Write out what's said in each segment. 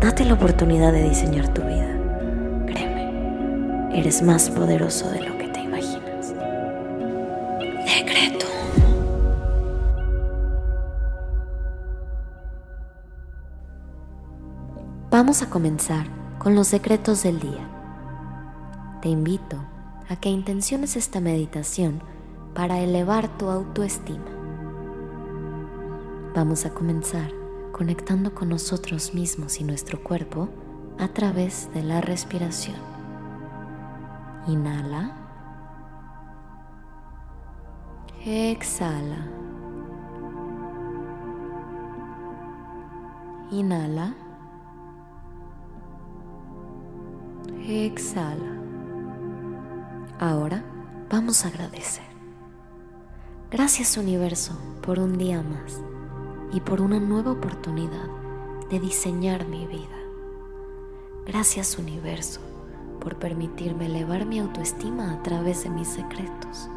Date la oportunidad de diseñar tu vida. Créeme, eres más poderoso de lo que te imaginas. Decreto. Vamos a comenzar con los secretos del día. Te invito a que intenciones esta meditación para elevar tu autoestima. Vamos a comenzar conectando con nosotros mismos y nuestro cuerpo a través de la respiración. Inhala. Exhala. Inhala. Exhala. Ahora vamos a agradecer. Gracias universo por un día más y por una nueva oportunidad de diseñar mi vida. Gracias universo por permitirme elevar mi autoestima a través de mis secretos.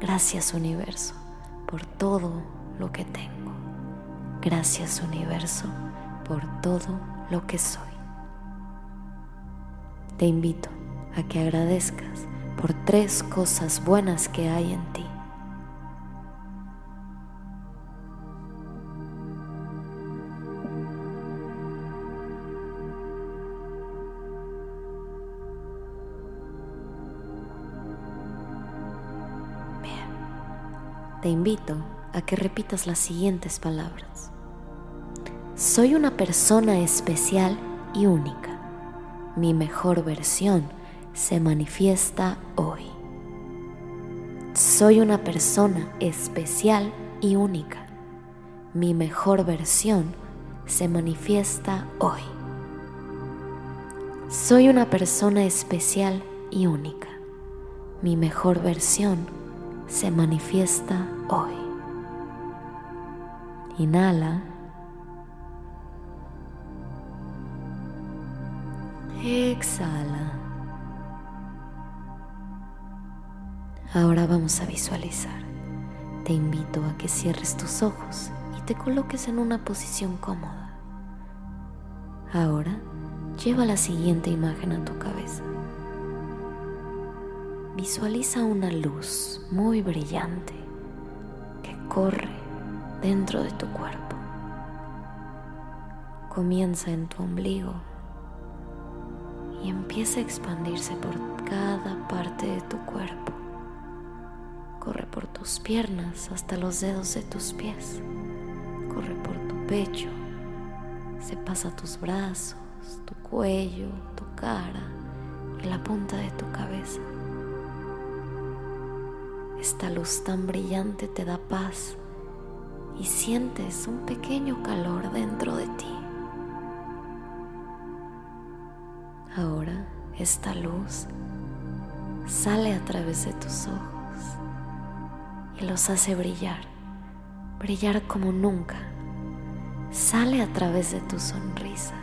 Gracias universo por todo lo que tengo. Gracias universo por todo lo que soy. Te invito a que agradezcas por tres cosas buenas que hay en ti. Te invito a que repitas las siguientes palabras. Soy una persona especial y única. Mi mejor versión se manifiesta hoy. Soy una persona especial y única. Mi mejor versión se manifiesta hoy. Soy una persona especial y única. Mi mejor versión se manifiesta hoy. Inhala. Exhala. Ahora vamos a visualizar. Te invito a que cierres tus ojos y te coloques en una posición cómoda. Ahora lleva la siguiente imagen a tu cabeza. Visualiza una luz muy brillante que corre dentro de tu cuerpo. Comienza en tu ombligo y empieza a expandirse por cada parte de tu cuerpo Corre por tus piernas hasta los dedos de tus pies. Corre por tu pecho. Se pasa tus brazos, tu cuello, tu cara y la punta de tu cabeza. Esta luz tan brillante te da paz y sientes un pequeño calor dentro de ti. Ahora esta luz sale a través de tus ojos y los hace brillar, brillar como nunca. Sale a través de tu sonrisa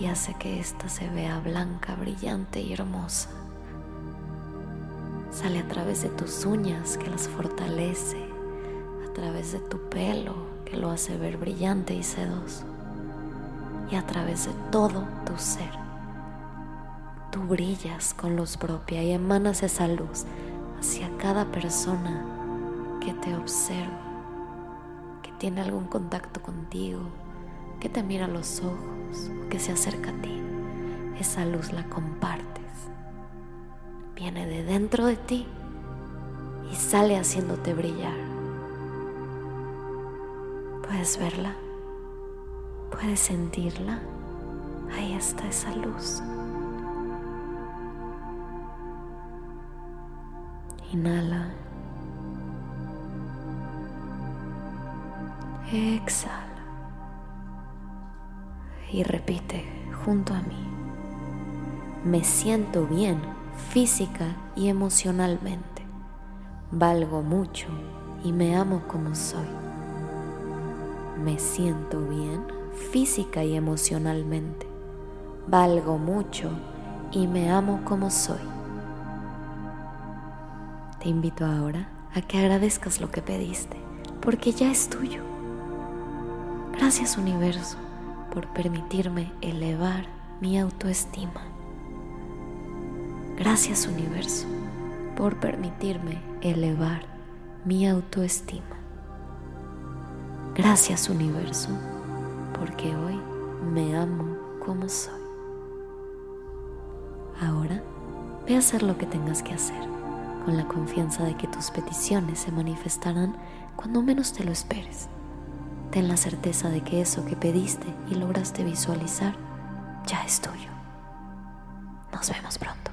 y hace que ésta se vea blanca, brillante y hermosa. Sale a través de tus uñas que las fortalece, a través de tu pelo que lo hace ver brillante y sedoso, y a través de todo tu ser. Tú brillas con luz propia y emanas esa luz hacia cada persona que te observa, que tiene algún contacto contigo, que te mira a los ojos o que se acerca a ti. Esa luz la compartes. Viene de dentro de ti y sale haciéndote brillar. ¿Puedes verla? ¿Puedes sentirla? Ahí está esa luz. Inhala. Exhala. Y repite junto a mí. Me siento bien física y emocionalmente. Valgo mucho y me amo como soy. Me siento bien física y emocionalmente. Valgo mucho y me amo como soy. Te invito ahora a que agradezcas lo que pediste, porque ya es tuyo. Gracias universo por permitirme elevar mi autoestima. Gracias universo por permitirme elevar mi autoestima. Gracias universo porque hoy me amo como soy. Ahora ve a hacer lo que tengas que hacer con la confianza de que tus peticiones se manifestarán cuando menos te lo esperes. Ten la certeza de que eso que pediste y lograste visualizar ya es tuyo. Nos vemos pronto.